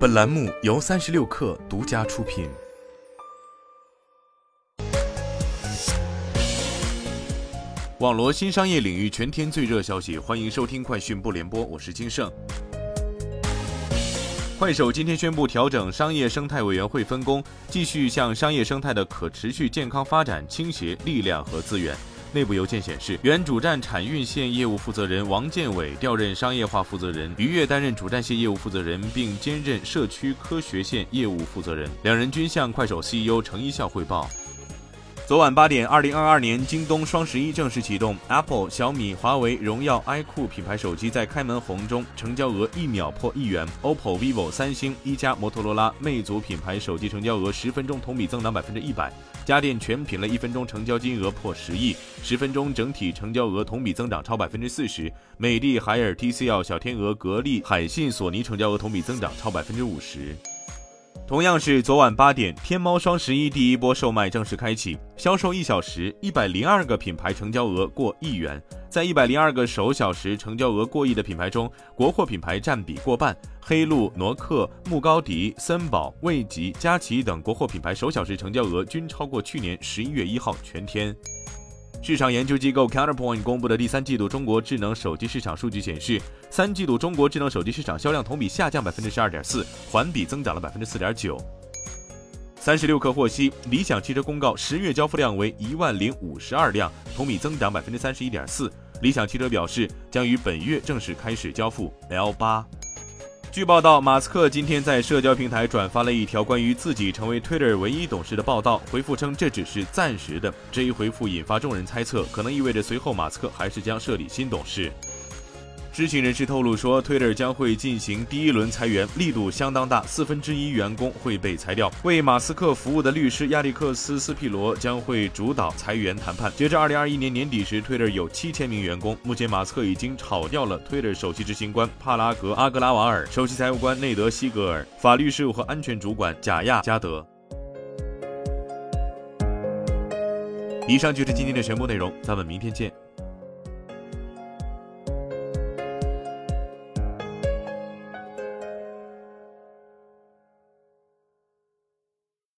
本栏目由三十六氪独家出品。网罗新商业领域全天最热消息，欢迎收听快讯不联播，我是金盛。快手今天宣布调整商业生态委员会分工，继续向商业生态的可持续健康发展倾斜力量和资源。内部邮件显示，原主站产运线业务负责人王建伟调任商业化负责人，于越担任主站线业务负责人，并兼任社区科学线业务负责人。两人均向快手 CEO 程一笑汇报。昨晚八点，二零二二年京东双十一正式启动。Apple、小米、华为、荣耀、iQOO 品牌手机在开门红中成交额一秒破亿元；OPPO、vivo、三星、一加、摩托罗拉、魅族品牌手机成交额十分钟同比增长百分之一百；家电全品类一分钟成交金额破十亿，十分钟整体成交额同比增长超百分之四十；美的、海尔、TCL、小天鹅、格力、海信、索尼成交额同比增长超百分之五十。同样是昨晚八点，天猫双十一第一波售卖正式开启，销售一小时，一百零二个品牌成交额过亿元。在一百零二个首小时成交额过亿的品牌中，国货品牌占比过半，黑鹿、诺克、牧高迪、森宝、魏吉、佳琦等国货品牌首小时成交额均超过去年十一月一号全天。市场研究机构 Counterpoint 公布的第三季度中国智能手机市场数据显示，三季度中国智能手机市场销量同比下降百分之十二点四，环比增长了百分之四点九。三十六氪获悉，理想汽车公告十月交付量为一万零五十二辆，同比增长百分之三十一点四。理想汽车表示，将于本月正式开始交付 L 八。据报道，马斯克今天在社交平台转发了一条关于自己成为 Twitter 唯一董事的报道，回复称这只是暂时的。这一回复引发众人猜测，可能意味着随后马斯克还是将设立新董事。知情人士透露说，Twitter 将会进行第一轮裁员，力度相当大，四分之一员工会被裁掉。为马斯克服务的律师亚历克斯·斯皮罗将会主导裁员谈判。截至二零二一年年底时，Twitter 有七千名员工。目前，马斯克已经炒掉了 Twitter 首席执行官帕拉格·阿格拉瓦尔、首席财务官内德·西格尔、法律事务和安全主管贾亚加德。以上就是今天的全部内容，咱们明天见。